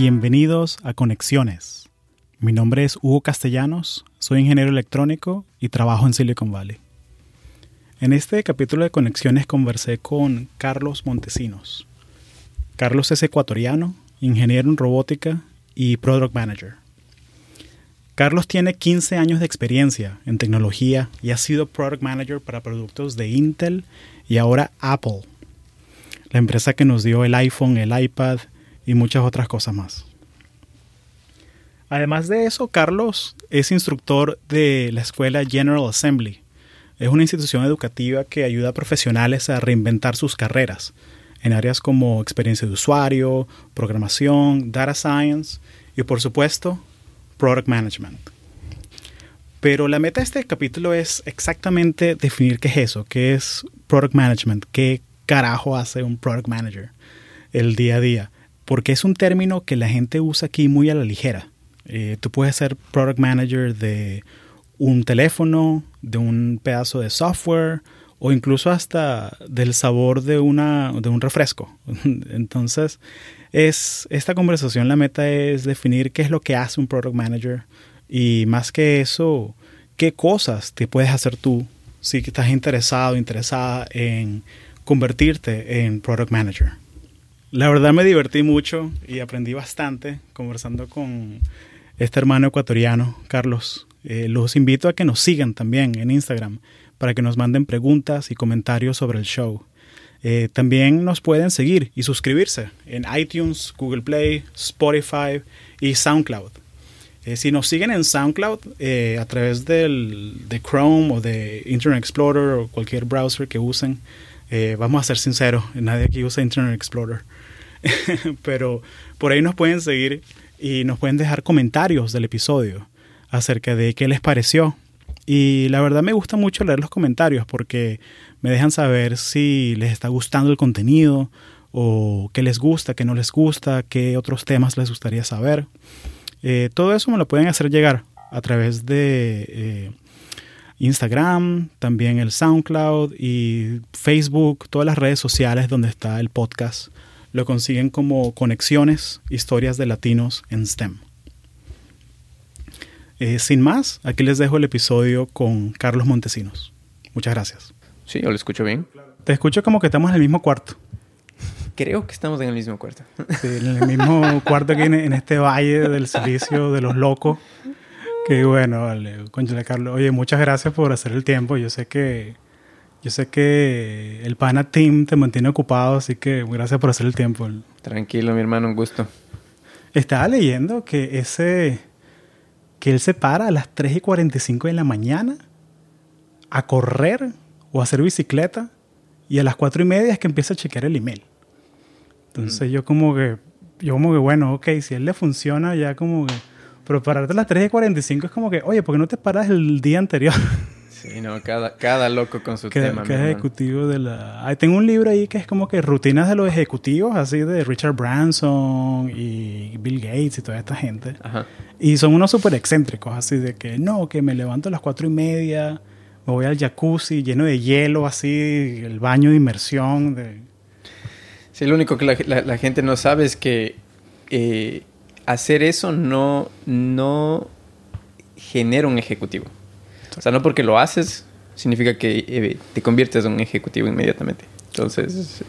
Bienvenidos a Conexiones. Mi nombre es Hugo Castellanos, soy ingeniero electrónico y trabajo en Silicon Valley. En este capítulo de Conexiones conversé con Carlos Montesinos. Carlos es ecuatoriano, ingeniero en robótica y product manager. Carlos tiene 15 años de experiencia en tecnología y ha sido product manager para productos de Intel y ahora Apple, la empresa que nos dio el iPhone, el iPad y muchas otras cosas más. Además de eso, Carlos es instructor de la escuela General Assembly. Es una institución educativa que ayuda a profesionales a reinventar sus carreras en áreas como experiencia de usuario, programación, data science y por supuesto, product management. Pero la meta de este capítulo es exactamente definir qué es eso, qué es product management, qué carajo hace un product manager el día a día, porque es un término que la gente usa aquí muy a la ligera. Eh, tú puedes ser product manager de un teléfono, de un pedazo de software o incluso hasta del sabor de, una, de un refresco. Entonces, es, esta conversación, la meta es definir qué es lo que hace un product manager y más que eso, qué cosas te puedes hacer tú si estás interesado, interesada en convertirte en product manager. La verdad me divertí mucho y aprendí bastante conversando con este hermano ecuatoriano, Carlos. Eh, los invito a que nos sigan también en Instagram para que nos manden preguntas y comentarios sobre el show. Eh, también nos pueden seguir y suscribirse en iTunes, Google Play, Spotify y SoundCloud. Eh, si nos siguen en SoundCloud a través del, de Chrome o de Internet Explorer o cualquier browser que usen, vamos a ser sinceros, nadie aquí usa Internet Explorer. Pero por ahí nos pueden seguir y nos pueden dejar comentarios del episodio acerca de qué les pareció. Y la verdad me gusta mucho leer los comentarios porque me dejan saber si les está gustando el contenido o qué les gusta, qué no les gusta, qué otros temas les gustaría saber. Eh, todo eso me lo pueden hacer llegar a través de eh, Instagram, también el SoundCloud y Facebook, todas las redes sociales donde está el podcast lo consiguen como Conexiones, Historias de Latinos en STEM. Eh, sin más, aquí les dejo el episodio con Carlos Montesinos. Muchas gracias. Sí, yo lo escucho bien. Te escucho como que estamos en el mismo cuarto. Creo que estamos en el mismo cuarto. Sí, en el mismo cuarto aquí en, este valle del servicio de los locos. Que bueno, vale, conchale Carlos. Oye, muchas gracias por hacer el tiempo. Yo sé que yo sé que el Pana Team te mantiene ocupado, así que gracias por hacer el tiempo. Tranquilo, mi hermano, un gusto. Estaba leyendo que ese que él se para a las 3 y 45 de la mañana a correr o a hacer bicicleta y a las 4 y media es que empieza a chequear el email. Entonces mm. yo como que, yo como que, bueno, ok, si a él le funciona ya como que, pero pararte a las 3 y 45 es como que, oye, ¿por qué no te paras el día anterior? Sí, no, cada, cada loco con su tema. Que ejecutivo de la... tengo un libro ahí que es como que rutinas de los ejecutivos, así de Richard Branson y Bill Gates y toda esta gente. Ajá. Y son unos súper excéntricos, así de que no, que me levanto a las cuatro y media, me voy al jacuzzi lleno de hielo, así, el baño de inmersión. De... Sí, lo único que la, gente no sabe es que eh, hacer eso no, no genera un ejecutivo. O sea, no porque lo haces significa que eh, te conviertes en un ejecutivo inmediatamente. Entonces,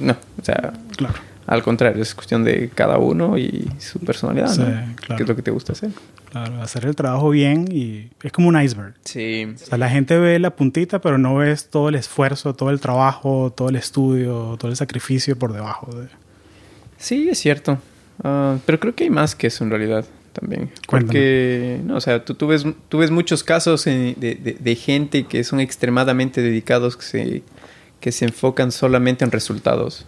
no, o sea, claro. al contrario, es cuestión de cada uno y su personalidad, sí, claro. ¿Qué es lo que te gusta hacer? Claro, hacer el trabajo bien y es como un iceberg. Sí. O sea, la gente ve la puntita, pero no ves todo el esfuerzo, todo el trabajo, todo el estudio, todo el sacrificio por debajo. De... Sí, es cierto. Ah, pero creo que hay más que eso en realidad también. Porque, no, o sea, tú, tú, ves, tú ves muchos casos de, de, gente que son extremadamente dedicados, que se, que se enfocan solamente en resultados.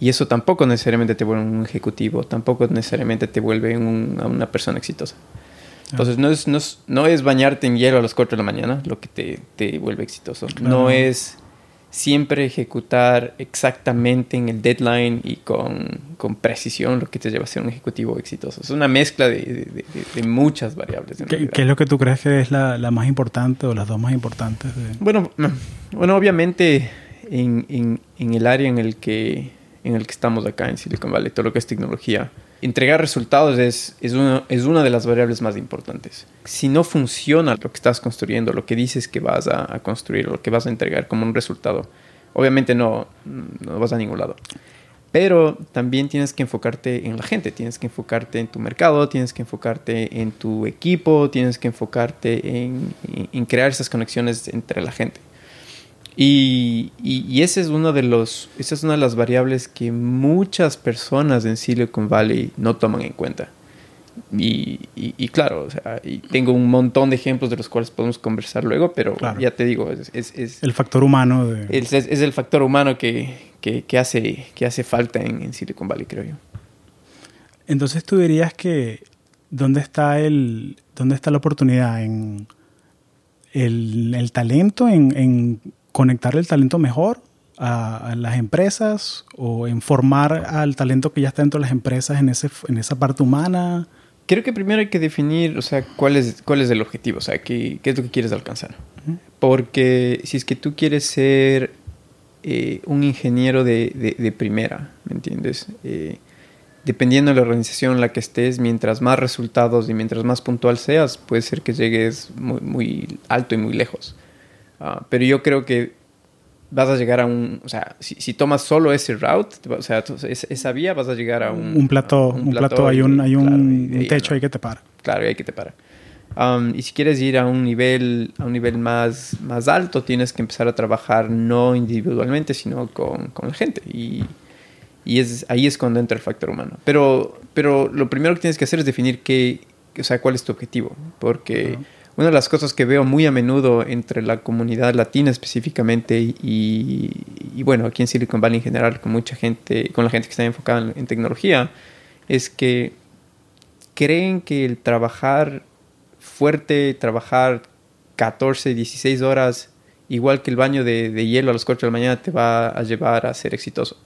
Y eso tampoco necesariamente te vuelve un ejecutivo, tampoco necesariamente te vuelve un, una persona exitosa. Entonces, no es, no, es, no es bañarte en hielo a las 4 de la mañana lo que te, te vuelve exitoso. No es siempre ejecutar exactamente en el deadline y con, con, precisión lo que te lleva a ser un ejecutivo exitoso. Es una mezcla de, de, muchas variables. ¿Qué, ¿Qué, es lo que tú crees que es la, la más importante o las dos más importantes? Bueno, bueno, obviamente en, en, en, el área en el, que, en el que estamos acá en Silicon Valley, todo lo que es tecnología, entregar resultados es, es, es una de las variables más importantes. Si no funciona lo que estás construyendo, lo que dices que vas a, construir, lo que vas a entregar como un resultado, obviamente no, no vas a ningún lado. Pero también tienes que enfocarte en la gente, tienes que enfocarte en tu mercado, tienes que enfocarte en tu equipo, tienes que enfocarte en, en crear esas conexiones entre la gente. Y, y, ese es uno de los, esa es una de las variables que muchas personas en Silicon Valley no toman en cuenta. Y, y, claro, o sea, tengo un montón de ejemplos de los cuales podemos conversar luego, pero ya te digo, es, es, el factor humano. Es, es, el factor humano que, que, que, hace, que hace falta en, en, Silicon Valley, creo yo. Entonces tú dirías que, ¿dónde está, el, dónde está la oportunidad? ¿En el, el talento? ¿En, en conectar el talento mejor a, las empresas o informar al talento que ya está dentro de las empresas en, ese, en esa parte humana? Creo que primero hay que definir, o sea, cuál es, cuál es el objetivo, o sea, qué, qué es lo que quieres alcanzar. Porque si es que tú quieres ser eh, un ingeniero de, de, primera, ¿me entiendes? Eh, dependiendo de la organización en la que estés, mientras más resultados y mientras más puntual seas, puede ser que llegues muy, muy alto y muy lejos. Ah, pero yo creo que vas a llegar a un, o sea, si, tomas solo ese route, o sea, esa vía vas a llegar a un... Un plato, un, plato, hay un, hay un, techo ahí que te para. Claro, ahí que te para. Um, y si quieres ir a un nivel, a un nivel más, más alto, tienes que empezar a trabajar no individualmente, sino con, con la gente. Y, y es, ahí es cuando entra el factor humano. Pero, pero lo primero que tienes que hacer es definir qué, o sea, cuál es tu objetivo. Porque... Una de las cosas que veo muy a menudo entre la comunidad latina específicamente y, bueno, aquí en Silicon Valley en general, con mucha gente, con la gente que está enfocada en, tecnología, es que creen que el trabajar fuerte, trabajar 14, 16 horas, igual que el baño de, hielo a las 4 de la mañana, te va a llevar a ser exitoso.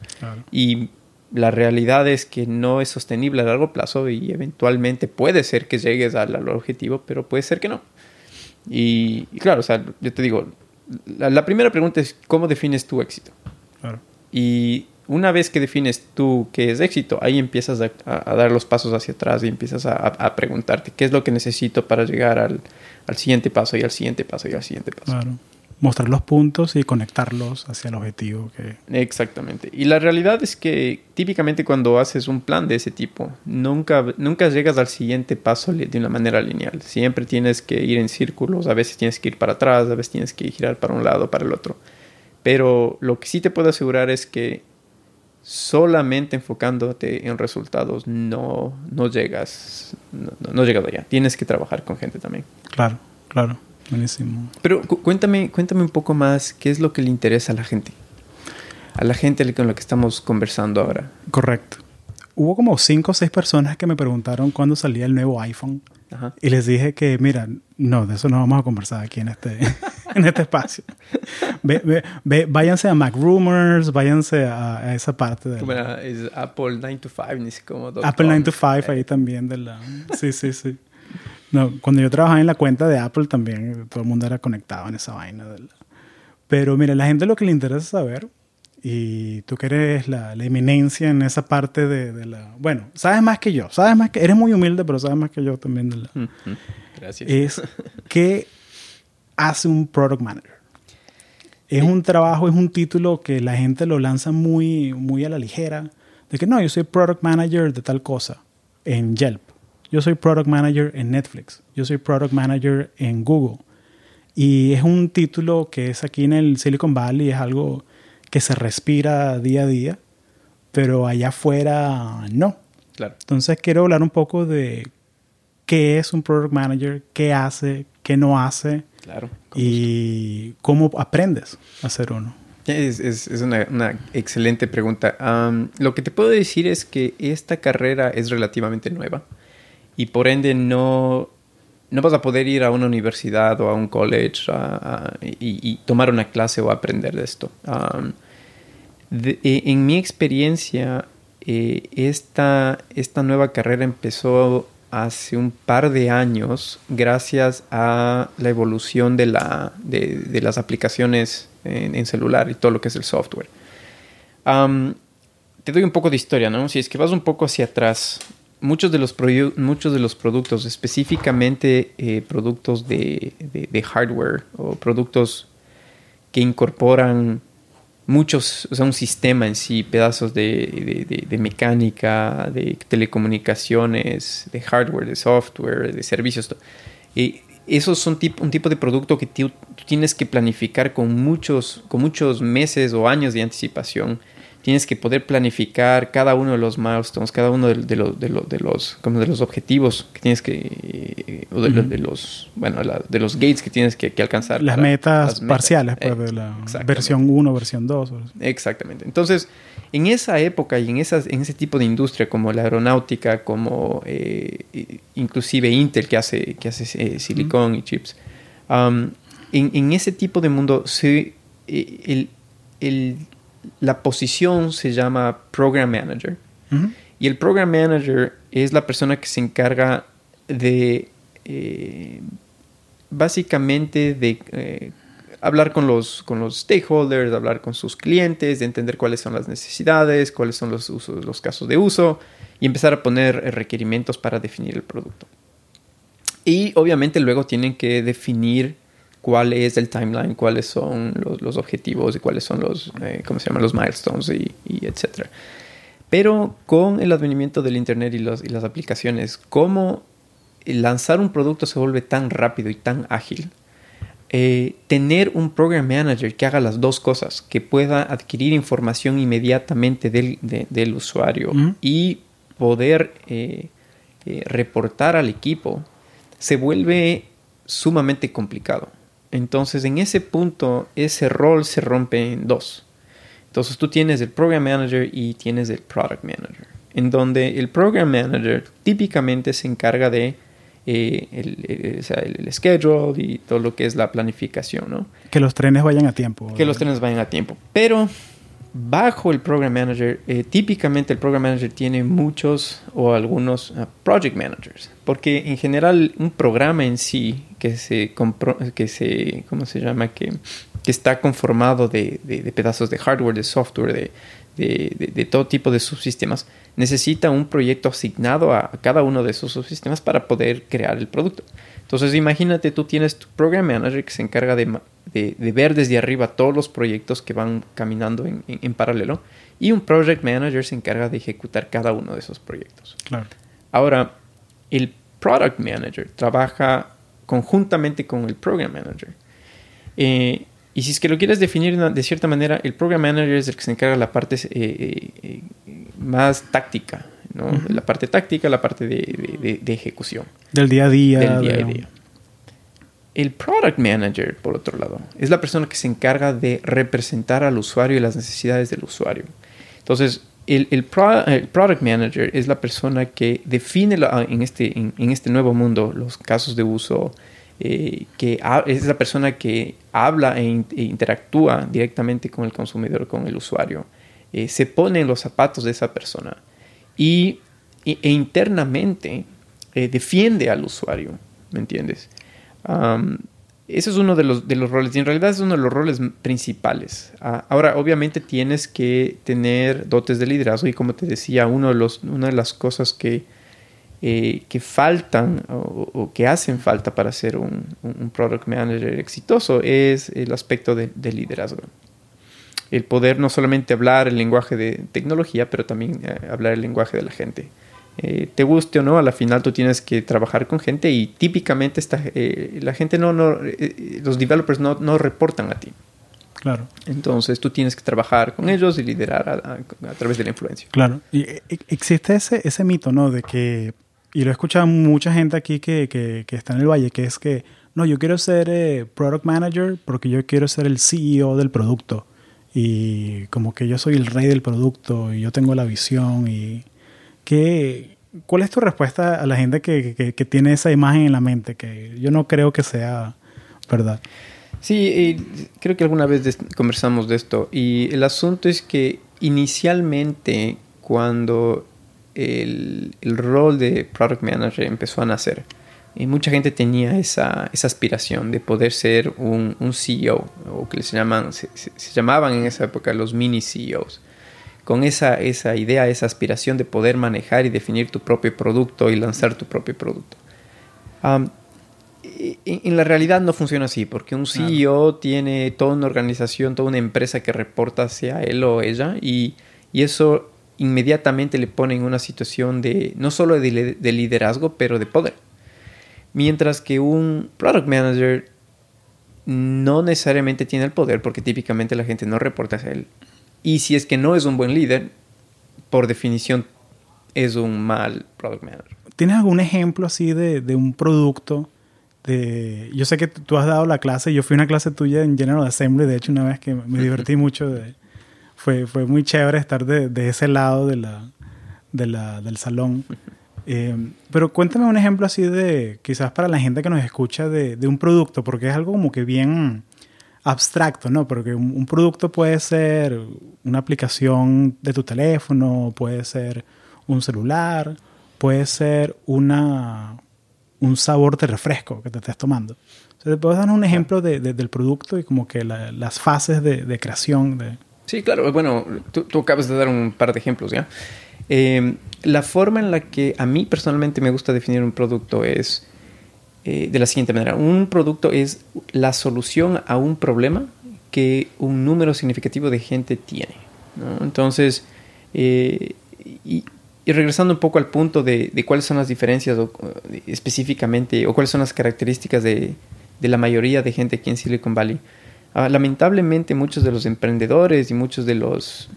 Y la realidad es que no es sostenible a largo plazo y eventualmente puede ser que llegues al objetivo, pero puede ser que no. Y, claro, o sea, yo te digo, la, primera pregunta es, ¿cómo defines tu éxito? Y una vez que defines tú qué es éxito, ahí empiezas a, dar los pasos hacia atrás y empiezas a, preguntarte qué es lo que necesito para llegar al, al, siguiente paso y al siguiente paso y al siguiente paso. Claro mostrar los puntos y conectarlos hacia el objetivo que... Exactamente. Y la realidad es que típicamente cuando haces un plan de ese tipo, nunca, nunca llegas al siguiente paso de una manera lineal. Siempre tienes que ir en círculos, a veces tienes que ir para atrás, a veces tienes que girar para un lado, para el otro. Pero lo que sí te puedo asegurar es que solamente enfocándote en resultados no, no llegas, no, no llegas allá. Tienes que trabajar con gente también. Claro, claro. Buenísimo. Pero cuéntame, cuéntame un poco más qué es lo que le interesa a la gente. A la gente con la que estamos conversando ahora. Correcto. Hubo como cinco o seis personas que me preguntaron cuándo salía el nuevo iPhone. Y les dije que, mira, no, de eso no vamos a conversar aquí en este, en este espacio. váyanse a Mac Rumors, váyanse a, esa parte de... es Apple 9 to 5, ni sé cómo. Apple 9 to 5 ahí también de la... Sí, sí, sí. No, cuando yo trabajaba en la cuenta de Apple también todo el mundo era conectado en esa vaina. Pero mira, la gente lo que le interesa saber, y tú que eres la, eminencia en esa parte de, la... Bueno, sabes más que yo, sabes más que... Eres muy humilde, pero sabes más que yo también de la... Gracias. Es qué hace un product manager. Es un trabajo, es un título que la gente lo lanza muy, muy a la ligera. De que no, yo soy product manager de tal cosa en Yelp. Yo soy product manager en Netflix. Yo soy product manager en Google. Y es un título que es aquí en el Silicon Valley, es algo que se respira día a día, pero allá afuera no. Claro. Entonces quiero hablar un poco de qué es un product manager, qué hace, qué no hace. Claro. Y cómo aprendes a ser uno. Es, es, es una, una, excelente pregunta. lo que te puedo decir es que esta carrera es relativamente nueva y por ende no, no vas a poder ir a una universidad o a un college y, tomar una clase o aprender de esto. E, en mi experiencia, eh, esta, esta nueva carrera empezó hace un par de años gracias a la evolución de, la, de, las aplicaciones en, celular y todo lo que es el software. te doy un poco de historia, ¿no? Si es que vas un poco hacia atrás, muchos de los, muchos de los productos, específicamente eh, productos de, hardware o productos que incorporan muchos, o sea, un sistema en sí, pedazos de, mecánica, de telecomunicaciones, de hardware, de software, de servicios. Y esos son un tipo de producto que tú tienes que planificar con muchos, con muchos meses o años de anticipación tienes que poder planificar cada uno de los milestones, cada uno de, los, de, los, de los, como de los objetivos que tienes que, o de, los, bueno, de los gates que tienes que, alcanzar. Las, metas parciales, pues, de la versión 1, versión 2. Exactamente. Entonces, en esa época y en, esas, en ese tipo de industria como la aeronáutica, como eh, inclusive Intel que hace, que hace eh, silicón y chips, um, en, en, ese tipo de mundo, se, eh, el, el la posición se llama Program Manager. Y el Program Manager es la persona que se encarga de eh, básicamente de eh, hablar con los, con los stakeholders, hablar con sus clientes, de entender cuáles son las necesidades, cuáles son los, usos, los casos de uso y empezar a poner requerimientos para definir el producto. Y obviamente luego tienen que definir cuál es el timeline, cuáles son los, objetivos y cuáles son los, eh, ¿cómo se llaman? Los milestones y, y etcétera. Pero con el advenimiento del Internet y, los, y las aplicaciones, cómo lanzar un producto se vuelve tan rápido y tan ágil, eh, tener un program manager que haga las dos cosas, que pueda adquirir información inmediatamente del, del usuario y poder eh, reportar al equipo, se vuelve sumamente complicado. Entonces, en ese punto, ese rol se rompe en dos. Entonces, tú tienes el Program Manager y tienes el Product Manager, en donde el Program Manager típicamente se encarga de eh, el, schedule y todo lo que es la planificación, ¿no? Que los trenes vayan a tiempo. Que los trenes vayan a tiempo. Pero bajo el Program Manager, eh, típicamente el Program Manager tiene muchos o algunos ah, Project Managers, porque en general un programa en sí que se, que se ¿cómo se llama? Que, que está conformado de, de, pedazos de hardware, de software, de, de, todo tipo de subsistemas, necesita un proyecto asignado a cada uno de esos subsistemas para poder crear el producto. Entonces imagínate, tú tienes tu Program Manager que se encarga de, ver desde arriba todos los proyectos que van caminando en, paralelo y un Project Manager se encarga de ejecutar cada uno de esos proyectos. Claro. Ahora, el Product Manager trabaja conjuntamente con el Program Manager. Eh, y si es que lo quieres definir de cierta manera, el Program Manager es el que se encarga de la parte eh, eh, más táctica, la parte táctica, la parte de, ejecución. Del día a día. Del día a día. El Product Manager, por otro lado, es la persona que se encarga de representar al usuario y las necesidades del usuario. Entonces, el, Product Manager es la persona que define en, este, en, este nuevo mundo los casos de uso, eh, que es la persona que habla e, e, interactúa directamente con el consumidor, con el usuario. Eh, se pone en los zapatos de esa persona y, e, internamente eh, defiende al usuario, ¿me entiendes? Ese es uno de los, de los roles y en realidad es uno de los roles principales. Ah, ahora, obviamente tienes que tener dotes de liderazgo y como te decía, uno de los, una de las cosas que, eh, que faltan o, que hacen falta para ser un, product manager exitoso es el aspecto de liderazgo el poder no solamente hablar el lenguaje de tecnología, pero también eh, hablar el lenguaje de la gente. Eh, te guste o no, a la final tú tienes que trabajar con gente y típicamente esta, eh, la gente no, no los developers no, no, reportan a ti. Claro. Entonces tú tienes que trabajar con ellos y liderar a, través de la influencia. Claro. Y existe ese, ese mito, ¿no? De que, y lo he escuchado mucha gente aquí que, que, que está en el valle, que es que, no, yo quiero ser product manager porque yo quiero ser el CEO del producto y como que yo soy el rey del producto y yo tengo la visión y ¿qué, ¿cuál es tu respuesta a la gente que, que, tiene esa imagen en la mente? Que yo no creo que sea verdad. Sí, creo que alguna vez conversamos de esto y el asunto es que inicialmente cuando el, el rol de Product Manager empezó a nacer, y mucha gente tenía esa, esa aspiración de poder ser un, un CEO, o que se, llaman, se, llamaban en esa época los mini CEOs, con esa, esa idea, esa aspiración de poder manejar y definir tu propio producto y lanzar tu propio producto. en la realidad no funciona así, porque un CEO tiene toda una organización, toda una empresa que reporta hacia él o ella y, y eso inmediatamente le pone en una situación de no solo de, de liderazgo, pero de poder. Mientras que un product manager no necesariamente tiene el poder porque típicamente la gente no reporta hacia él y si es que no es un buen líder, por definición es un mal product manager. ¿Tienes algún ejemplo así de, de un producto? De, yo sé que tú has dado la clase, yo fui a una clase tuya en General Assembly, de hecho una vez que me divertí mucho, de, fue, fue muy chévere estar de, de ese lado de la, de la, del salón. Eh, pero cuéntame un ejemplo así de, quizás para la gente que nos escucha, de, de un producto, porque es algo como que bien abstracto, ¿no? Porque un, producto puede ser una aplicación de tu teléfono, puede ser un celular, puede ser una, un sabor de refresco que te estés tomando. ¿te puedes dar un ejemplo de, del producto y como que las fases de, creación? De... Sí, claro. Bueno, tú, acabas de dar un par de ejemplos, ¿ya? Eh, la forma en la que a mí personalmente me gusta definir un producto es eh, de la siguiente manera. Un producto es la solución a un problema que un número significativo de gente tiene. Entonces, eh, y, regresando un poco al punto de, cuáles son las diferencias específicamente, o cuáles son las características de, la mayoría de gente aquí en Silicon Valley. Ah, lamentablemente muchos de los emprendedores y muchos de los,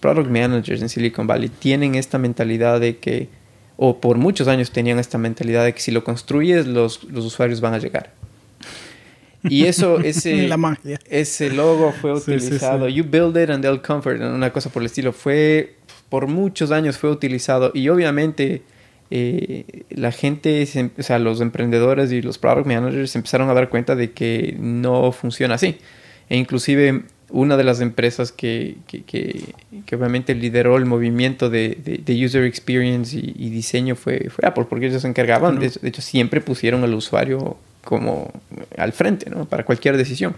product managers en Silicon Valley tienen esta mentalidad de que o por muchos años tenían esta mentalidad de que si lo construyes, los usuarios van a llegar. Y eso, ese, ese logo fue utilizado. You build it and they'll comfort, una cosa por el estilo. Fue, por muchos años fue utilizado. Y obviamente eh, la gente, o sea, los emprendedores y los product managers se empezaron a dar cuenta de que no funciona así. E inclusive una de las empresas que, que, que, obviamente lideró el movimiento de, de, user experience y, diseño fue, fue, Apple, porque ellos se encargaban, de, hecho siempre pusieron al usuario como al frente, ¿no? Para cualquier decisión.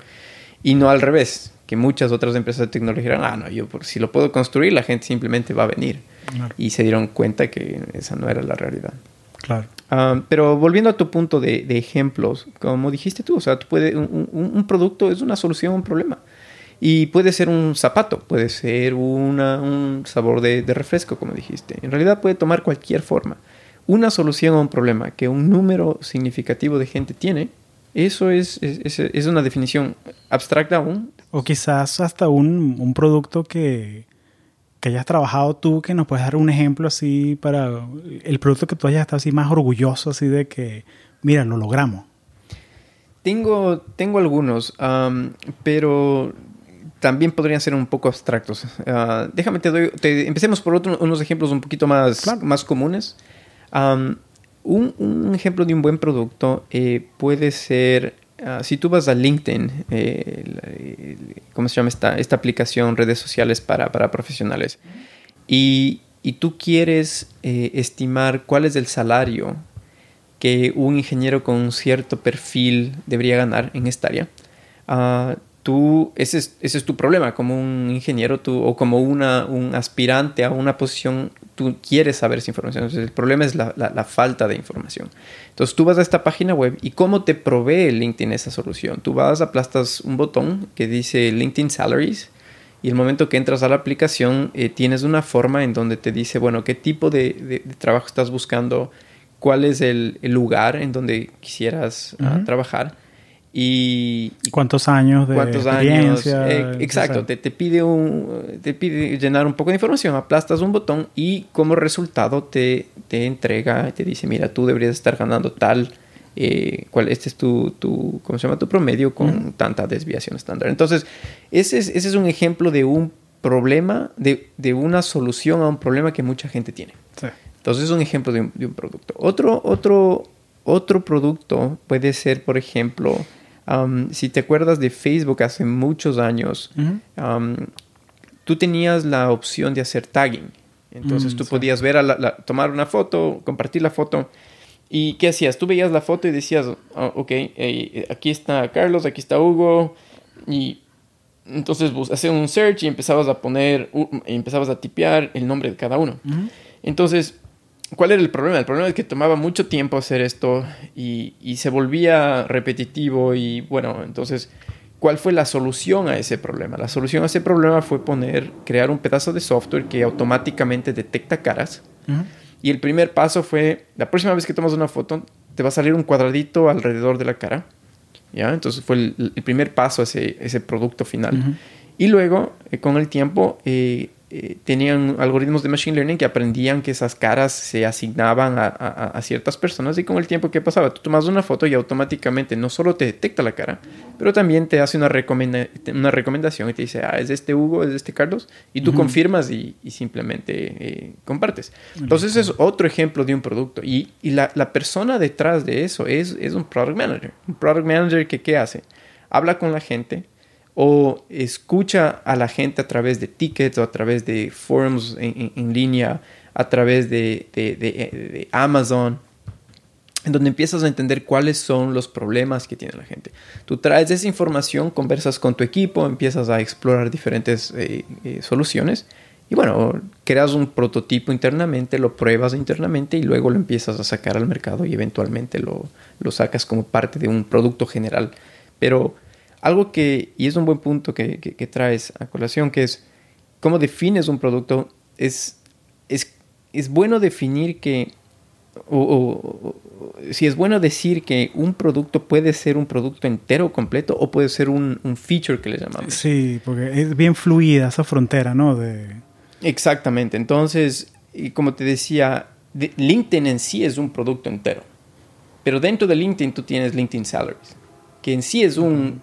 Y no al revés, que muchas otras empresas de tecnología eran, ah, no, yo por, si lo puedo construir, la gente simplemente va a venir. Y se dieron cuenta que esa no era la realidad. Claro. Ah, pero volviendo a tu punto de, ejemplos, como dijiste tú, o sea, tú puede, un, un, producto es una solución a un problema. Y puede ser un zapato, puede ser un sabor de, refresco, como dijiste. En realidad puede tomar cualquier forma. Una solución a un problema que un número significativo de gente tiene, eso es, es, una definición abstracta aún. O quizás hasta un, un producto que, que hayas trabajado tú, que nos puedes dar un ejemplo así para el producto que tú hayas estado así más orgulloso, así de que, mira, lo logramos. Tengo, tengo algunos, pero también podrían ser un poco abstractos. Ah, déjame te doy, empecemos por unos ejemplos un poquito más, más comunes. Un, ejemplo de un buen producto eh, puede ser, ah, si tú vas a LinkedIn, eh, ¿cómo se llama esta, aplicación, redes sociales para, profesionales? Y, tú quieres eh, estimar cuál es el salario que un ingeniero con un cierto perfil debería ganar en esta área. Uh, tú, ese es, ese es tu problema como un ingeniero tú, o como una, un aspirante a una posición, tú quieres saber esa información. Entonces, el problema es la, la, falta de información. Entonces tú vas a esta página web y cómo te provee LinkedIn esa solución. Tú vas, aplastas un botón que dice LinkedIn Salaries y el momento que entras a la aplicación eh, tienes una forma en donde te dice, bueno, qué tipo de, de, trabajo estás buscando, cuál es el, el, lugar en donde quisieras ah, trabajar y, cuántos años de cuántos experiencia, años eh, exacto te, te, pide un te pide llenar un poco de información aplastas un botón y como resultado te, te entrega te dice mira tú deberías estar ganando tal eh, cuál este es tu, tu cómo se llama tu promedio con tanta desviación estándar entonces ese es, ese es un ejemplo de un problema de, de, una solución a un problema que mucha gente tiene. Sí. entonces es un ejemplo de un, de un producto. Otro otro otro producto puede ser por ejemplo si te acuerdas de Facebook hace muchos años, tú tenías la opción de hacer tagging. Entonces mm, tú podías ver, a tomar una foto, compartir la foto. ¿Y qué hacías? Tú veías la foto y decías, oh, ok, aquí está Carlos, aquí está Hugo. Y entonces hacías un search y empezabas a poner, empezabas a tipear el nombre de cada uno. Entonces, ¿cuál era el problema? El problema es que tomaba mucho tiempo hacer esto y, y se volvía repetitivo y bueno, entonces ¿Cuál fue la solución a ese problema? La solución a ese problema fue poner, crear un pedazo de software que automáticamente detecta caras. Y el primer paso fue, la próxima vez que tomas una foto, te va a salir un cuadradito alrededor de la cara. ¿Ya? Entonces fue el, primer paso a ese, ese producto final. Y luego, eh, con el tiempo, eh, eh, tenían algoritmos de machine learning que aprendían que esas caras se asignaban a, ciertas personas y con el tiempo que pasaba, tú tomas una foto y automáticamente no solo te detecta la cara, pero también te hace una, una recomendación y te dice, ah, es este Hugo, es este Carlos, y tú confirmas y, simplemente eh, compartes. Entonces es otro ejemplo de un producto y, la, persona detrás de eso es, es un product manager. Un product manager que ¿qué hace? Habla con la gente, o escucha a la gente a través de tickets o a través de forums en, línea, a través de, Amazon, en donde empiezas a entender cuáles son los problemas que tiene la gente. Tú traes esa información, conversas con tu equipo, empiezas a explorar diferentes eh, eh, soluciones y bueno, creas un prototipo internamente, lo pruebas internamente y luego lo empiezas a sacar al mercado y eventualmente lo, lo sacas como parte de un producto general. Pero algo que, y es un buen punto que, traes a colación, que es cómo defines un producto, es, es, es bueno definir que, o, si es bueno decir que un producto puede ser un producto entero completo o puede ser un, feature que le llamamos. Sí, porque es bien fluida esa frontera, ¿no? De... Exactamente, entonces, y como te decía, LinkedIn en sí es un producto entero, pero dentro de LinkedIn tú tienes LinkedIn Salaries, que en sí es un,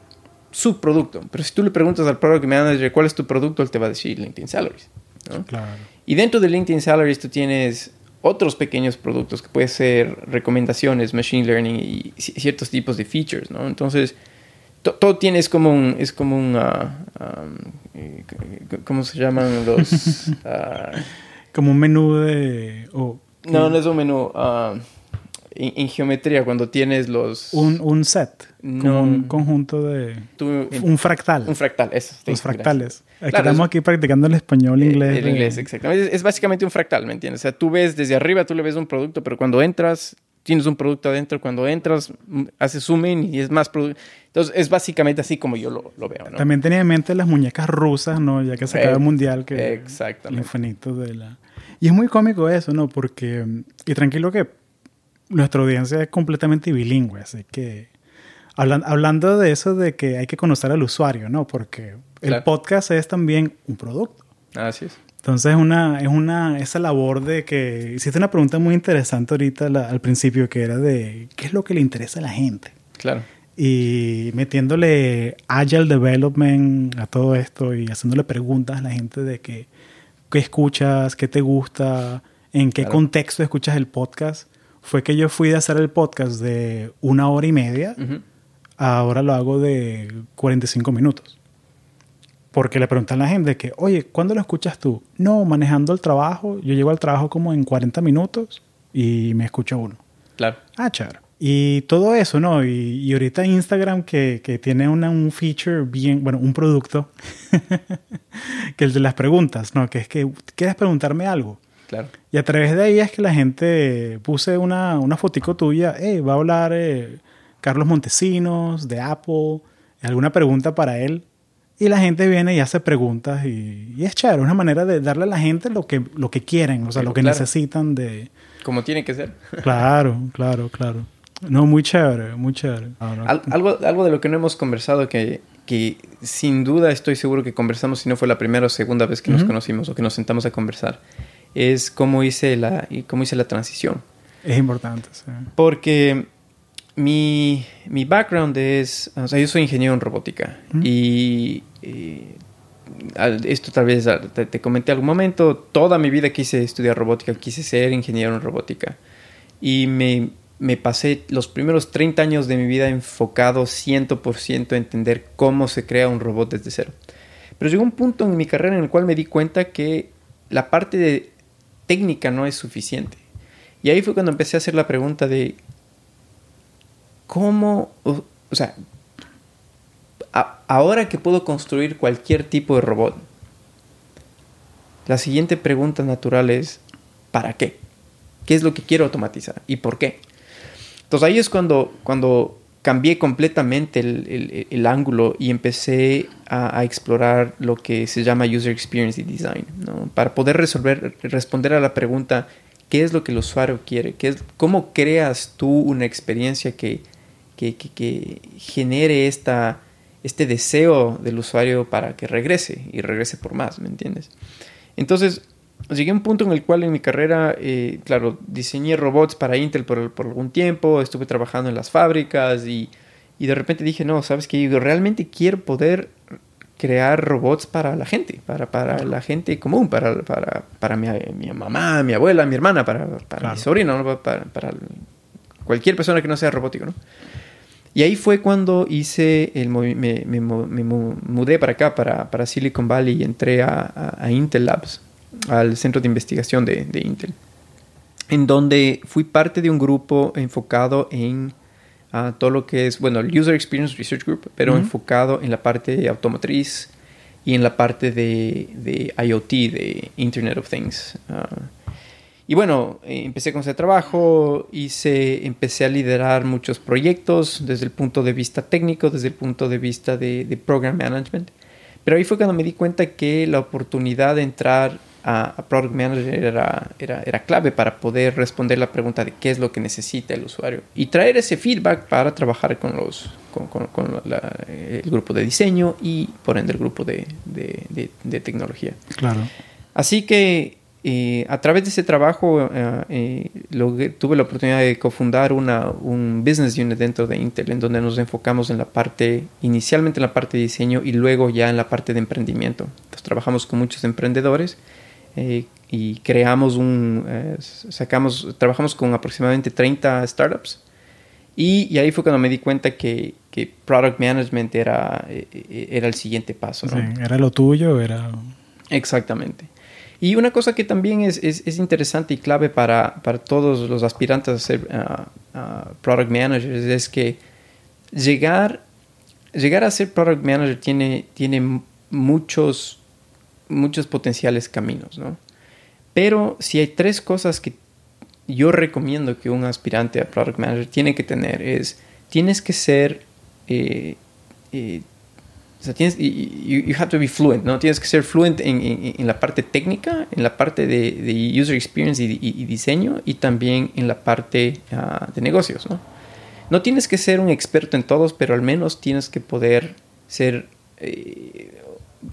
su producto. Pero si tú le preguntas al product manager cuál es tu producto, él te va a decir LinkedIn Salaries. Y dentro de LinkedIn Salaries tú tienes otros pequeños productos que pueden ser recomendaciones, machine learning y ciertos tipos de features, ¿no? Entonces, todo tiene, es como un, es como un, eh, ¿cómo se llaman los? Ah, como un menú de... no, no es un menú. Ah, en, geometría, cuando tienes los... Un, set, no, un conjunto de... un fractal. Un fractal, eso. Los fractales. estamos aquí practicando el español, inglés. El, inglés, exactamente. Es, básicamente un fractal, ¿me entiendes? O sea, tú ves desde arriba, tú le ves un producto, pero cuando entras, tienes un producto adentro. Cuando entras, haces zoom in y es más producto. Entonces, es básicamente así como yo lo, veo, ¿no? También tenía en mente las muñecas rusas, ¿no? Ya que se acaba el mundial, que... Exactamente. El infinito de la... Y es muy cómico eso, ¿no? Porque... Y tranquilo que nuestra audiencia es completamente bilingüe, así que hablando de eso de que hay que conocer al usuario, ¿no? Porque el podcast es también un producto. Así es. Entonces una, es una, esa labor de que hiciste una pregunta muy interesante ahorita al principio que era de qué es lo que le interesa a la gente. Claro. Y metiéndole agile development a todo esto y haciéndole preguntas a la gente de que, qué escuchas, qué te gusta, en qué contexto escuchas el podcast fue que yo fui a hacer el podcast de una hora y media, ahora lo hago de 45 minutos. Porque le preguntan a la gente que, oye, ¿cuándo lo escuchas tú? No, manejando el trabajo. Yo llego al trabajo como en 40 minutos y me escucho uno. Claro. Ah, char. Y todo eso, ¿no? Y, ahorita Instagram que, que tiene una, un feature bien, bueno, un producto, que el de las preguntas, ¿no? Que es que, ¿quieres preguntarme algo? Y a través de ahí es que la gente puse una, una fotico tuya, hey, va a hablar eh, Carlos Montesinos de Apple, alguna pregunta para él. Y la gente viene y hace preguntas y, es chévere, una manera de darle a la gente lo que, lo que quieren, o sea, lo que necesitan de... Como tiene que ser. claro, claro, claro. No, muy chévere, muy chévere. algo, algo de lo que no hemos conversado que, que sin duda estoy seguro que conversamos si no fue la primera o segunda vez que nos conocimos o que nos sentamos a conversar es cómo hice la, cómo hice la transición. Es importante, sí. Porque mi, mi background es, o sea, yo soy ingeniero en robótica y, esto tal vez te, comenté algún momento, toda mi vida quise estudiar robótica, quise ser ingeniero en robótica y me, me pasé los primeros 30 años de mi vida enfocado 100% a entender cómo se crea un robot desde cero. Pero llegó un punto en mi carrera en el cual me di cuenta que la parte de técnica no es suficiente. Y ahí fue cuando empecé a hacer la pregunta de cómo, o, sea, ahora que puedo construir cualquier tipo de robot, la siguiente pregunta natural es, ¿para qué? ¿Qué es lo que quiero automatizar? ¿Y por qué? Entonces ahí es cuando, cuando cambié completamente el, ángulo y empecé a, explorar lo que se llama User Experience y Design, para poder resolver, responder a la pregunta, ¿qué es lo que el usuario quiere? ¿Qué es, ¿Cómo creas tú una experiencia que, que, genere esta, este deseo del usuario para que regrese y regrese por más, ¿me entiendes? Entonces, llegué a un punto en el cual en mi carrera, eh, claro, diseñé robots para Intel por, algún tiempo, estuve trabajando en las fábricas y, de repente dije, no, sabes que yo realmente quiero poder crear robots para la gente, para, para la gente común, para, para, para mi, mi, mamá, mi abuela, mi hermana, para, para mi sobrino, para, para, cualquier persona que no sea robótico, ¿no? Y ahí fue cuando hice el me, me, mudé para acá, para, para, Silicon Valley y entré a, a Intel Labs al centro de investigación de, Intel, en donde fui parte de un grupo enfocado en ah, todo lo que es, bueno, el User Experience Research Group, pero enfocado en la parte automotriz y en la parte de, IoT, de Internet of Things. Ah. y bueno, eh, empecé con ese trabajo, hice, empecé a liderar muchos proyectos desde el punto de vista técnico, desde el punto de vista de, de program management. Pero ahí fue cuando me di cuenta que la oportunidad de entrar a, Product Manager era, era, era, clave para poder responder la pregunta de qué es lo que necesita el usuario y traer ese feedback para trabajar con, los, con, con, el grupo de diseño y por ende el grupo de, de, de, tecnología. Claro. Así que eh, a través de ese trabajo eh, eh, tuve la oportunidad de cofundar una, un business unit dentro de Intel en donde nos enfocamos en la parte, inicialmente en la parte de diseño y luego ya en la parte de emprendimiento. Entonces trabajamos con muchos emprendedores eh, y creamos un, eh, sacamos, trabajamos con aproximadamente 30 startups y, ahí fue cuando me di cuenta que, que product management era, eh, era el siguiente paso. era lo tuyo, era... Exactamente. Y una cosa que también es, es, es interesante y clave para, para, todos los aspirantes a ser product managers es que llegar, llegar a ser product manager tiene, tiene muchos muchos potenciales caminos, ¿no? Pero si hay tres cosas que yo recomiendo que un aspirante a Product Manager tiene que tener es, tienes que ser, eh, eh, o sea, tienes, you, have to be fluent, ¿no? Tienes que ser fluent en, en, la parte técnica, en la parte de, de user experience y, diseño y también en la parte ah, de negocios, ¿no? No tienes que ser un experto en todos, pero al menos tienes que poder ser eh,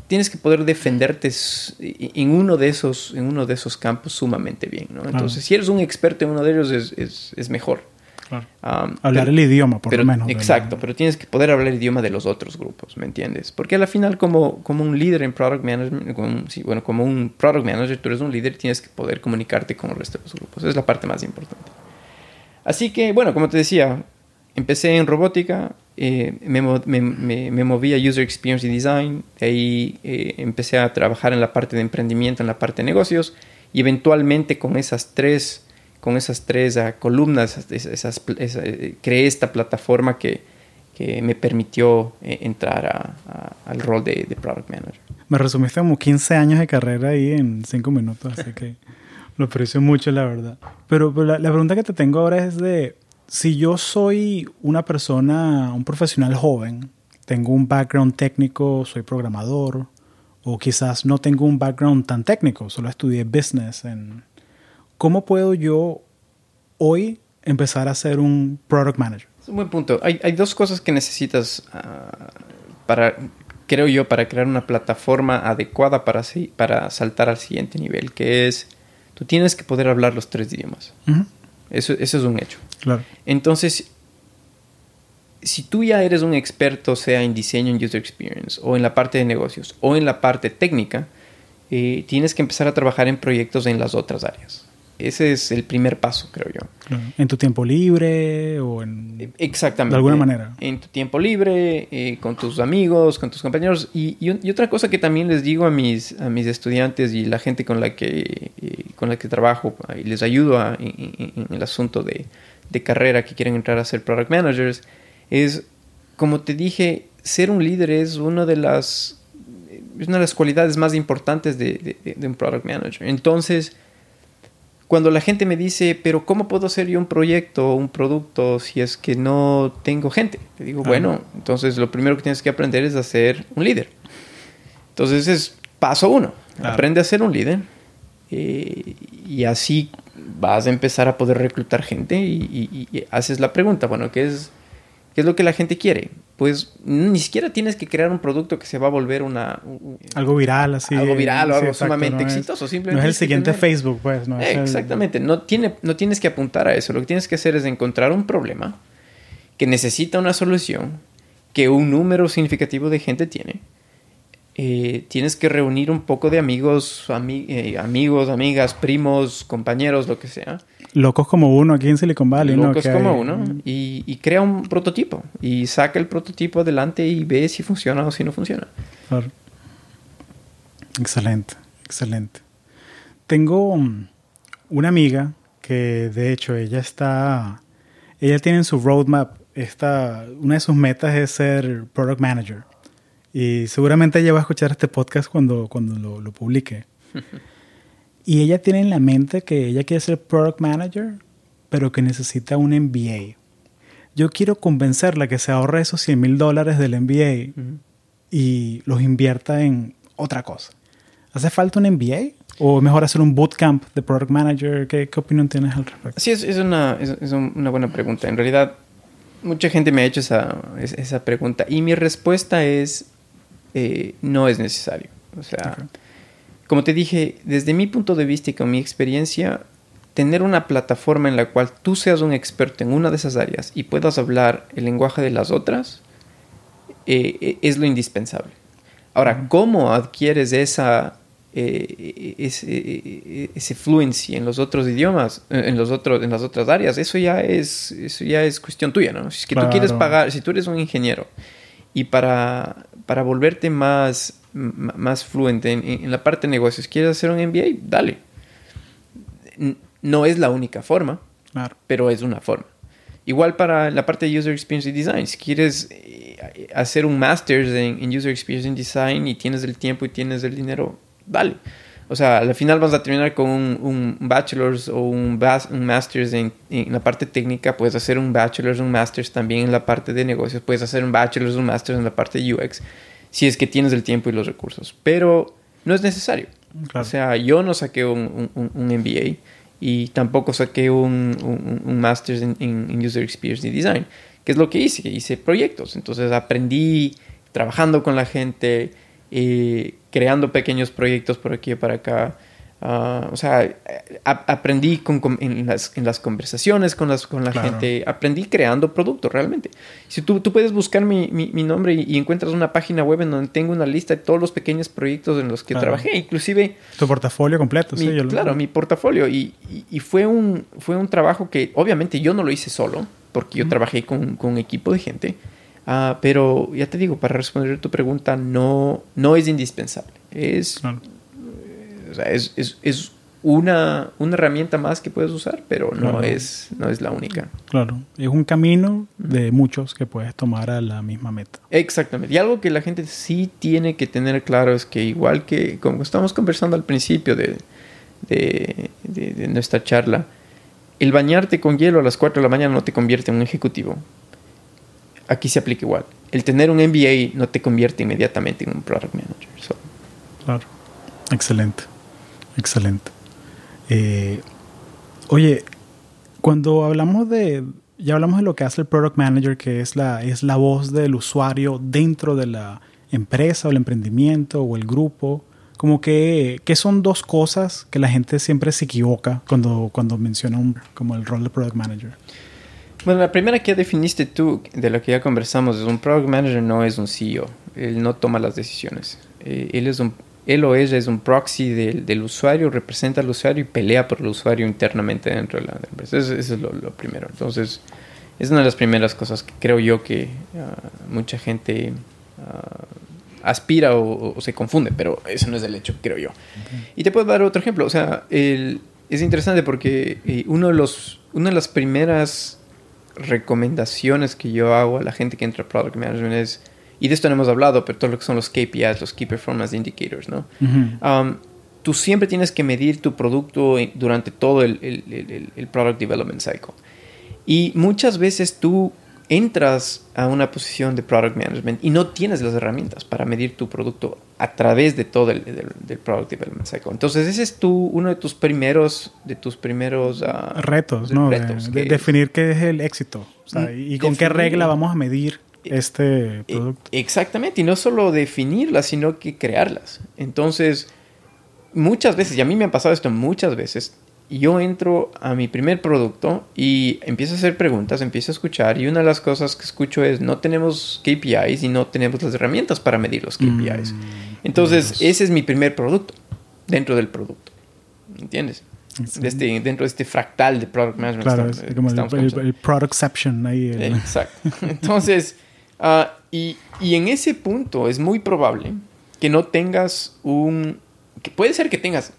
tienes que poder defenderte en uno de esos, en uno de esos campos sumamente bien, ¿no? Entonces, si eres un experto en uno de ellos, es, es, mejor. hablar el idioma, por lo menos. Exacto, pero tienes que poder hablar el idioma de los otros grupos, ¿me entiendes? Porque al final, como, como un líder en product management, como, bueno, como un product manager, tú eres un líder, tienes que poder comunicarte con el resto de los grupos. Es la parte más importante. Así que, bueno, como te decía, empecé en robótica, eh, me, me, moví a User Experience y Design, de ahí eh, empecé a trabajar en la parte de emprendimiento, en la parte de negocios, y eventualmente con esas tres, con esas tres ah, columnas, esas, eh, creé esta plataforma que, que me permitió entrar al rol de, Product Manager. Me resumiste como 15 años de carrera ahí en 5 minutos, así que lo aprecio mucho, la verdad. Pero, la, la pregunta que te tengo ahora es de si yo soy una persona, un profesional joven, tengo un background técnico, soy programador, o quizás no tengo un background tan técnico, solo estudié business, en, ¿cómo puedo yo hoy empezar a ser un product manager? Es un buen punto. Hay, dos cosas que necesitas ah, para, creo yo, para crear una plataforma adecuada para, para saltar al siguiente nivel, que es, tú tienes que poder hablar los tres idiomas. Eso, eso es un hecho. Claro. Entonces, si tú ya eres un experto, sea en diseño, en user experience, o en la parte de negocios, o en la parte técnica, eh, tienes que empezar a trabajar en proyectos en las otras áreas. Ese es el primer paso, creo yo. ¿En tu tiempo libre o en... Exactamente. De alguna manera. En tu tiempo libre, eh, con tus amigos, con tus compañeros. Y, y, otra cosa que también les digo a mis, a mis estudiantes y la gente con la que, eh, con la que trabajo y les ayudo en, el asunto de, de, carrera que quieren entrar a ser product managers, es, como te dije, ser un líder es una de las, una de las cualidades más importantes de, de, un product manager. Entonces, cuando la gente me dice, pero ¿cómo puedo hacer yo un proyecto o un producto si es que no tengo gente? Le digo, bueno, entonces lo primero que tienes que aprender es a ser un líder. Entonces es paso uno, aprende a ser un líder eh, y así vas a empezar a poder reclutar gente y, y, haces la pregunta, bueno, ¿qué es, ¿qué es lo que la gente quiere? Pues ni siquiera tienes que crear un producto que se va a volver una... algo viral, así. Algo viral o algo sumamente exitoso. Simplemente no es el siguiente Facebook, pues. No Exactamente. No, tiene, no tienes que apuntar a eso. Lo que tienes que hacer es encontrar un problema que necesita una solución que un número significativo de gente tiene eh, tienes que reunir un poco de amigos, eh, amigos, amigas, primos, compañeros, lo que sea. Locos como uno aquí en Silicon Valley, Locos como uno. Y, crea un prototipo. Y saca el prototipo adelante y ve si funciona o si no funciona. Excelente, excelente. Tengo mm, una amiga que de hecho ella está, ella tiene en su roadmap, esta, una de sus metas es ser product manager. Y seguramente ella va a escuchar este podcast cuando, cuando lo, lo publique. y ella tiene en la mente que ella quiere ser product manager, pero que necesita un MBA. Yo quiero convencerla que se ahorre esos 100 mil dólares del MBA y los invierta en otra cosa. ¿Hace falta un MBA? ¿O mejor hacer un bootcamp de product manager? ¿Qué, qué opinión tienes al respecto? Sí, es, es, una, es, es, una buena pregunta. En realidad, mucha gente me ha hecho esa, esa pregunta y mi respuesta es eh, no es necesario. O sea, como te dije, desde mi punto de vista y con mi experiencia, tener una plataforma en la cual tú seas un experto en una de esas áreas y puedas hablar el lenguaje de las otras, eh, eh, es lo indispensable. Ahora, ¿cómo adquieres esa, ese, ese, fluency en los otros idiomas, en, los otros, en las otras áreas? Eso ya es, eso ya es cuestión tuya, ¿no? Si es que tú quieres pagar, si tú eres un ingeniero y para, para volverte más, más fluente en, la parte de negocios, ¿quieres hacer un MBA? Dale. No es la única forma, pero es una forma. Igual para la parte de User Experience Design. Si quieres eh, hacer un Master's en, User Experience Design y tienes el tiempo y tienes el dinero, dale. O sea, al final vas a terminar con un, bachelor's o un, un master's en, la parte técnica, puedes hacer un bachelor's, un master's también en la parte de negocios, puedes hacer un bachelor's, un master's en la parte de UX, si es que tienes el tiempo y los recursos. Pero no es necesario. O sea, yo no saqué un, un, MBA y tampoco saqué un, un master's en, en User Experience Design. ¿Qué es lo que hice? Hice proyectos. Entonces aprendí trabajando con la gente, eh, creando pequeños proyectos por aquí y para acá. Ah, o sea, aprendí en, las, conversaciones con, las, con la gente, aprendí creando productos realmente. Si tú, tú puedes buscar mi, nombre y, encuentras una página web en donde tengo una lista de todos los pequeños proyectos en los que trabajé, inclusive... Tu portafolio completo, sí. claro, mi portafolio. Y, fue, un, fue un trabajo que obviamente yo no lo hice solo, porque yo trabajé con, con un equipo de gente Ah, pero ya te digo, para responder tu pregunta, no, no es indispensable. Es, es, es, una, una, herramienta más que puedes usar, pero no, es, no es la única. Claro, es un camino de muchos que puedes tomar a la misma meta. Exactamente. Y algo que la gente sí tiene que tener claro es que igual que como estamos conversando al principio de, de, de nuestra charla, el bañarte con hielo a las 4 de la mañana no te convierte en un ejecutivo aquí se aplica igual. El tener un MBA no te convierte inmediatamente en un product manager. Claro. Excelente. Excelente. Eh, oye, cuando hablamos de. Ya hablamos de lo que hace el product manager, que es la, es la voz del usuario dentro de la empresa o el emprendimiento o el grupo. Como que, que son dos cosas que la gente siempre se equivoca cuando, cuando menciona un, como el rol de product manager. Bueno, la primera que definiste tú, de lo que ya conversamos, es un product manager no es un CEO. Él no toma las decisiones. Eh, él, es un, él o ella es un proxy del, del, usuario, representa al usuario y pelea por el usuario internamente dentro de la, empresa. Eso, es lo, primero. Entonces, es una de las primeras cosas que creo yo que ah, mucha gente ah, aspira o, se confunde, pero eso no es el hecho, creo yo. Y te puedo dar otro ejemplo. O sea, el, es interesante porque eh, uno de los, una de las primeras recomendaciones que yo hago a la gente que entra a Product Management es y de esto no hemos hablado, pero todo lo que son los KPIs, los Key Performance Indicators, ¿no? Um, tú siempre tienes que medir tu producto durante todo el, el, el, Product Development Cycle. Y muchas veces tú entras a una posición de product management y no tienes las herramientas para medir tu producto a través de todo el del, product development cycle. Entonces ese es tu, uno de tus primeros, de tus primeros ah, retos, ¿no? de, definir qué es el éxito y, con qué regla vamos a medir e, este e, producto. Exactamente, y no solo definirlas, sino que crearlas. Entonces, muchas veces, y a mí me ha pasado esto muchas veces, yo entro a mi primer producto y empiezo a hacer preguntas, empiezo a escuchar y una de las cosas que escucho es no tenemos KPIs y no tenemos las herramientas para medir los KPIs. Mm, Entonces, ese es mi primer producto dentro del producto. ¿Entiendes? este, dentro de este fractal de product management. Claro, es como el, productception ahí. Exacto. Entonces, ah, y, y en ese punto es muy probable que no tengas un... que puede ser que tengas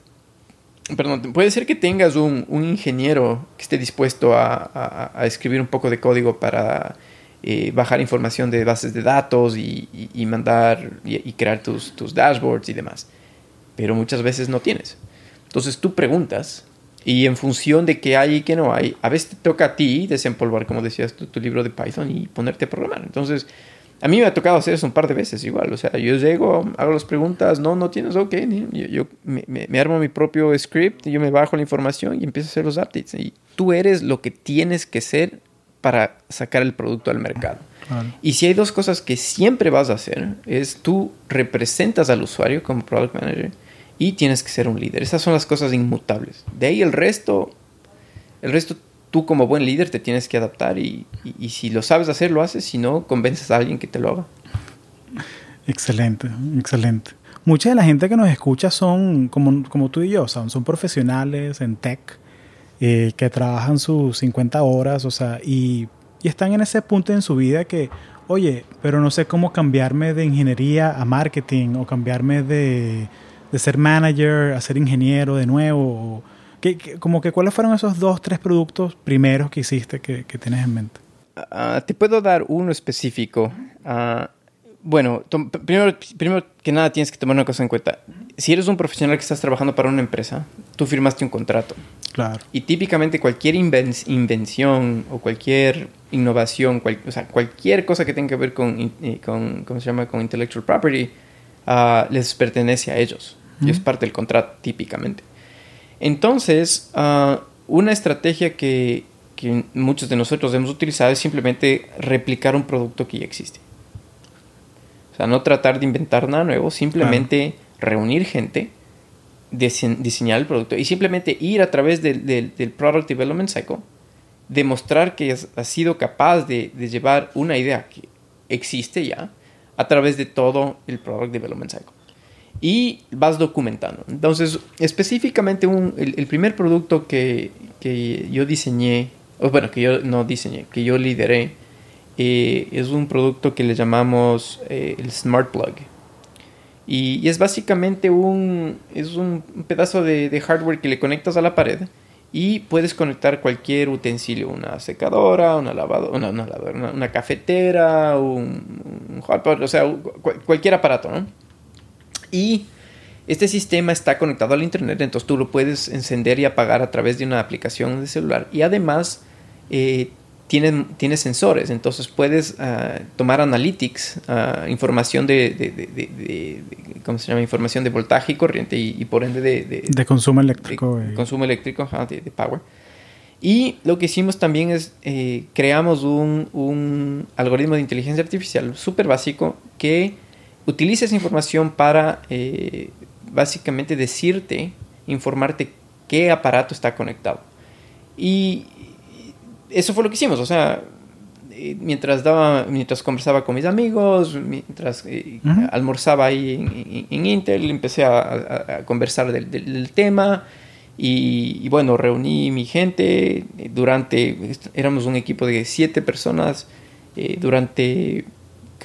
perdón, puede ser que tengas un, ingeniero que esté dispuesto a, escribir un poco de código para eh, bajar información de bases de datos y, mandar y, crear tus, dashboards y demás. Pero muchas veces no tienes. Entonces tú preguntas y en función de qué hay y qué no hay, a veces te toca a ti desempolvar, como decías tu, tu libro de Python y ponerte a programar. Entonces a mí me ha tocado hacer eso un par de veces igual. O sea, yo llego, hago las preguntas, no, no tienes, ok. Yo, me, armo mi propio script, yo me bajo la información y empiezo a hacer los updates. Y tú eres lo que tienes que ser para sacar el producto al mercado. Y si hay dos cosas que siempre vas a hacer, es tú representas al usuario como product manager y tienes que ser un líder. Esas son las cosas inmutables. De ahí el resto, el resto tú como buen líder te tienes que adaptar y, si lo sabes hacer, lo haces, si no, convences a alguien que te lo haga. Excelente, excelente. Mucha de la gente que nos escucha son, como, como tú y yo, son, son profesionales en tech eh, que trabajan sus 50 horas, o sea, y, y están en ese punto en su vida que, oye, pero no sé cómo cambiarme de ingeniería a marketing o cambiarme de, de ser manager a ser ingeniero de nuevo. O, como que cuáles fueron esos dos, tres productos primeros que hiciste que, que tienes en mente? Ah, te puedo dar uno específico. Uh, bueno, primero, primero que nada tienes que tomar una cosa en cuenta. Si eres un profesional que estás trabajando para una empresa, tú firmaste un contrato. Claro. Y típicamente cualquier invención o cualquier innovación, o sea, cualquier cosa que tenga que ver con, con ¿cómo se llama? Con intellectual property, uh, les pertenece a ellos. Y es parte del contrato, típicamente. Entonces, ah, una estrategia que, muchos de nosotros hemos utilizado es simplemente replicar un producto que ya existe. O sea, no tratar de inventar nada nuevo, simplemente reunir gente, diseñar el producto y simplemente ir a través del, Product Development Cycle, demostrar que has, sido capaz de, llevar una idea que existe ya a través de todo el Product Development Cycle y vas documentando. Entonces, específicamente el, primer producto que, yo diseñé, o bueno, que yo no diseñé, que yo lideré, eh, es un producto que le llamamos eh, el Smart Plug. Y, es básicamente un, es un pedazo de, hardware que le conectas a la pared y puedes conectar cualquier utensilio, una secadora, una lavadora, una, una, una, cafetera, un, un o sea, cualquier aparato, ¿no? Y este sistema está conectado al Internet, entonces tú lo puedes encender y apagar a través de una aplicación de celular. Y además eh, tiene, sensores, entonces puedes ah, tomar analytics, ah, información de, ¿cómo se llama? Información de voltaje y corriente y, por ende de... De, consumo eléctrico. consumo eléctrico, de, power. Y lo que hicimos también es, eh, creamos un, un algoritmo de inteligencia artificial súper básico que utiliza esa información para eh, básicamente decirte, informarte qué aparato está conectado. Y eso fue lo que hicimos, o sea, eh, mientras, daba, mientras conversaba con mis amigos, mientras eh, almorzaba ahí en, Intel, empecé a, conversar del, tema y, y, bueno, reuní mi gente durante, éramos un equipo de siete personas, durante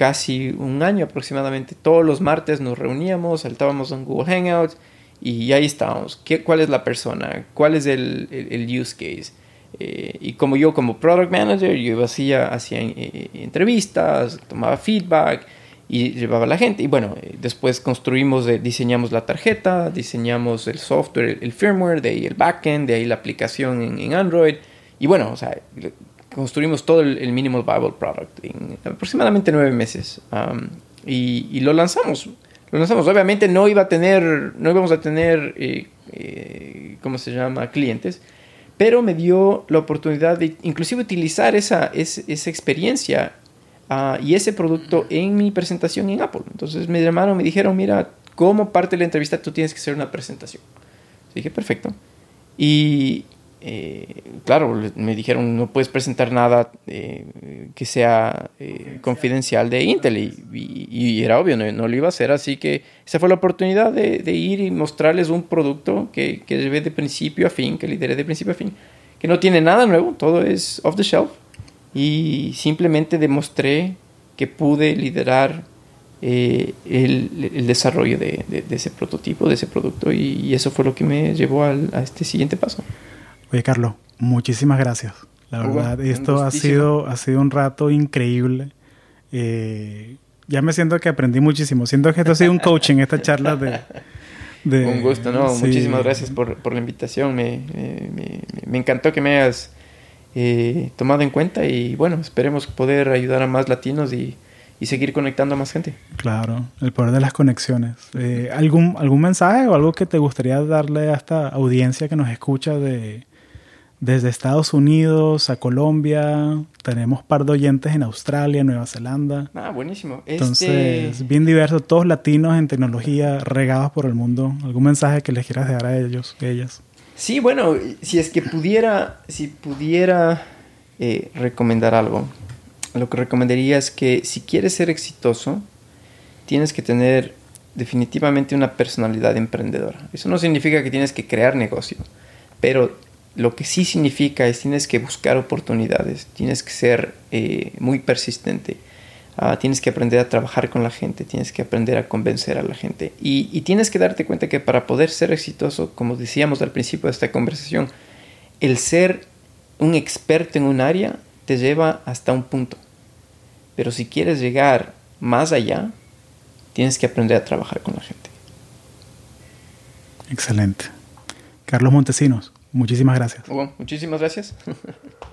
casi un año aproximadamente. Todos los martes nos reuníamos, saltábamos en Google Hangouts y ahí estábamos. ¿Qué, ¿Cuál es la persona? ¿Cuál es el, el, use case? Eh, y como yo como product manager, yo hacía, hacía eh, entrevistas, tomaba feedback y llevaba la gente. Y bueno, eh, después construimos, eh, diseñamos la tarjeta, diseñamos el software, el, firmware, de ahí el backend, de ahí la aplicación en, Android. Y bueno, o sea, construimos todo el, minimal viable product en aproximadamente nueve meses. y, lo lanzamos. Lo lanzamos. Obviamente no iba a tener, no íbamos a tener, eh, ¿cómo se llama?, clientes. Pero me dio la oportunidad de inclusive utilizar esa, esa experiencia Ah, y ese producto en mi presentación en Apple. Entonces me llamaron, me dijeron, mira, como parte de la entrevista tú tienes que hacer una presentación. Dije, perfecto. Y eh, claro, me dijeron, no puedes presentar nada eh, que sea eh, confidencial de Intel. Y, era obvio, no, lo iba a hacer. Así que esa fue la oportunidad de, de ir y mostrarles un producto que, que llevé de principio a fin, que lideré de principio a fin, que no tiene nada nuevo, todo es off the shelf y simplemente demostré que pude liderar el, desarrollo de, ese prototipo, de ese producto y, eso fue lo que me llevó a este siguiente paso. Oye, Carlos, muchísimas gracias. La verdad, esto ha sido, ha sido un rato increíble. Eh, ya me siento que aprendí muchísimo. Siento que esto ha sido un coaching, esta charla de... de un gusto, ¿no? Muchísimas gracias por, por la invitación. Me, me, me, encantó que me hayas eh, tomado en cuenta y bueno, esperemos poder ayudar a más latinos y, seguir conectando a más gente. Claro, el poder de las conexiones. Eh, ¿algún, ¿Algún mensaje o algo que te gustaría darle a esta audiencia que nos escucha de, desde Estados Unidos a Colombia? Tenemos par de oyentes en Australia, Nueva Zelanda. Ah, buenísimo. Entonces, este bien diverso, todos latinos en tecnología regados por el mundo. ¿Algún mensaje que les quieras dejar a ellos, ellas? Sí, bueno, si es que pudiera, si pudiera eh, recomendar algo, lo que recomendaría es que si quieres ser exitoso, tienes que tener definitivamente una personalidad emprendedora. Eso no significa que tienes que crear negocio, pero lo que sí significa es tienes que buscar oportunidades, tienes que ser eh, muy persistente Ah, tienes que aprender a trabajar con la gente, tienes que aprender a convencer a la gente. Y, tienes que darte cuenta que para poder ser exitoso, como decíamos al principio de esta conversación, el ser un experto en un área te lleva hasta un punto. Pero si quieres llegar más allá, tienes que aprender a trabajar con la gente. Excelente. Carlos Montesinos, muchísimas gracias. muchísimas gracias.